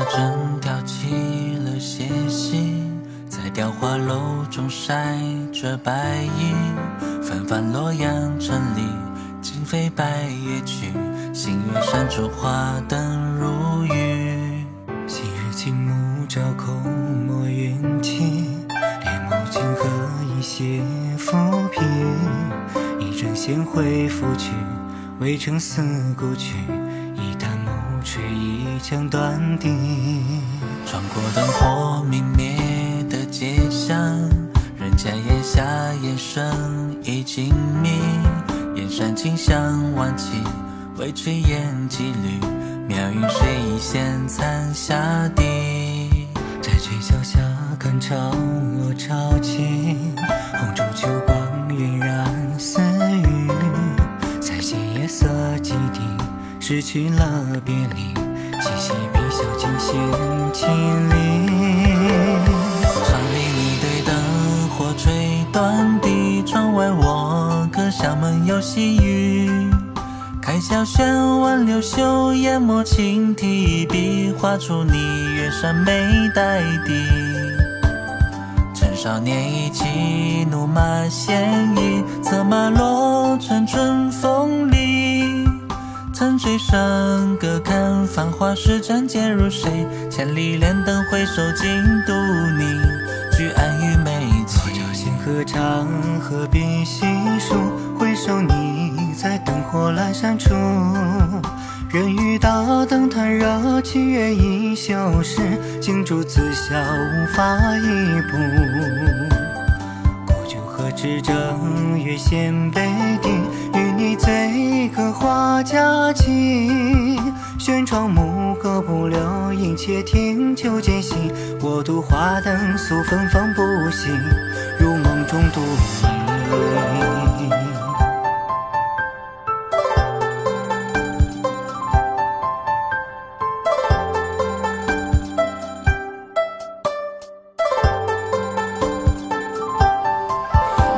水用花针挑起了斜心，在雕花楼中晒着白衣。纷繁洛阳城里，惊飞白夜去。星月闪出花灯如雨。昔日青木照空墨云气，帘幕轻和一些浮萍。一阵闲回拂去，渭城思故去。却一腔断笛。穿过灯火明灭的街巷，人家檐下烟声已静谧。燕山清香万起，微炊烟几缕。妙云水一线残霞底。在鹊桥下看潮落潮起，红烛秋光晕染丝雨。彩线夜色几滴，失去了别离。我歌厦门有细雨。开小轩，挽流袖，研墨轻提笔，画出你远山眉黛底。趁少年意气，怒马鲜衣，策马落成春风里。曾醉笙歌，看繁华时，斩剑如水，千里莲灯回首，尽独你，朝仙鹤长河笔细数，回首你在灯火阑珊处。人欲大灯叹热，七月已休时，镜烛自笑无法一步。古酒何知正月衔杯底，与你醉歌花佳期。轩窗幕隔不留，影且听秋渐细。我独花灯诉芬芳不息，中独你。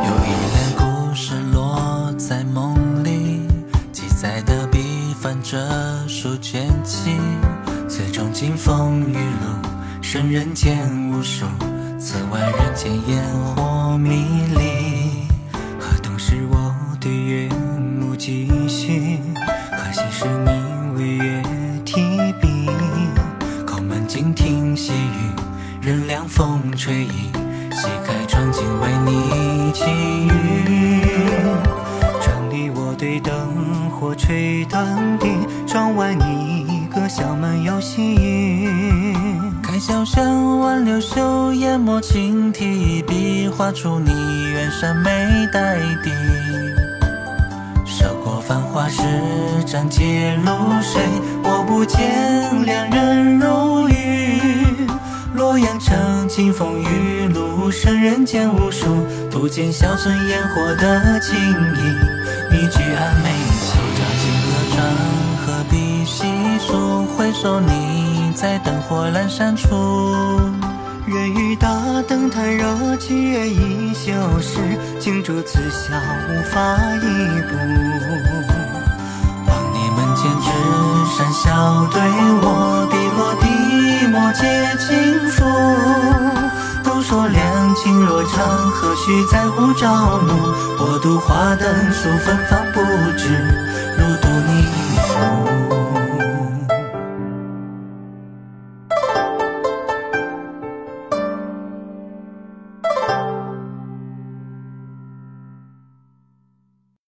有一帘故事落在梦里，记载的笔翻着书卷起，最终金风玉露，生人间无数，此外人间烟火迷离。河东是我对月幕几许，可惜是你为月提笔。叩门静听细雨，任凉风吹影，掀开窗镜为你祈雨。窗里我对灯火吹短笛，窗外你歌厦门有细雨。开小轩，挽流袖，研墨轻提笔，画出你远山眉黛底。涉过繁华时，斩结露水，我不见两人如玉。洛阳城，金风玉露，胜人间无数，独见小村烟火的情意。你举案眉起，照金河川，何必细数？回首你在灯火阑珊处。人欲大灯台热，七月已休时，镜烛自笑无法一步。望你门前纸扇笑对我，笔落滴墨皆轻拂。都说两情若长，何须在乎朝暮？我独花灯诉芬芳不止。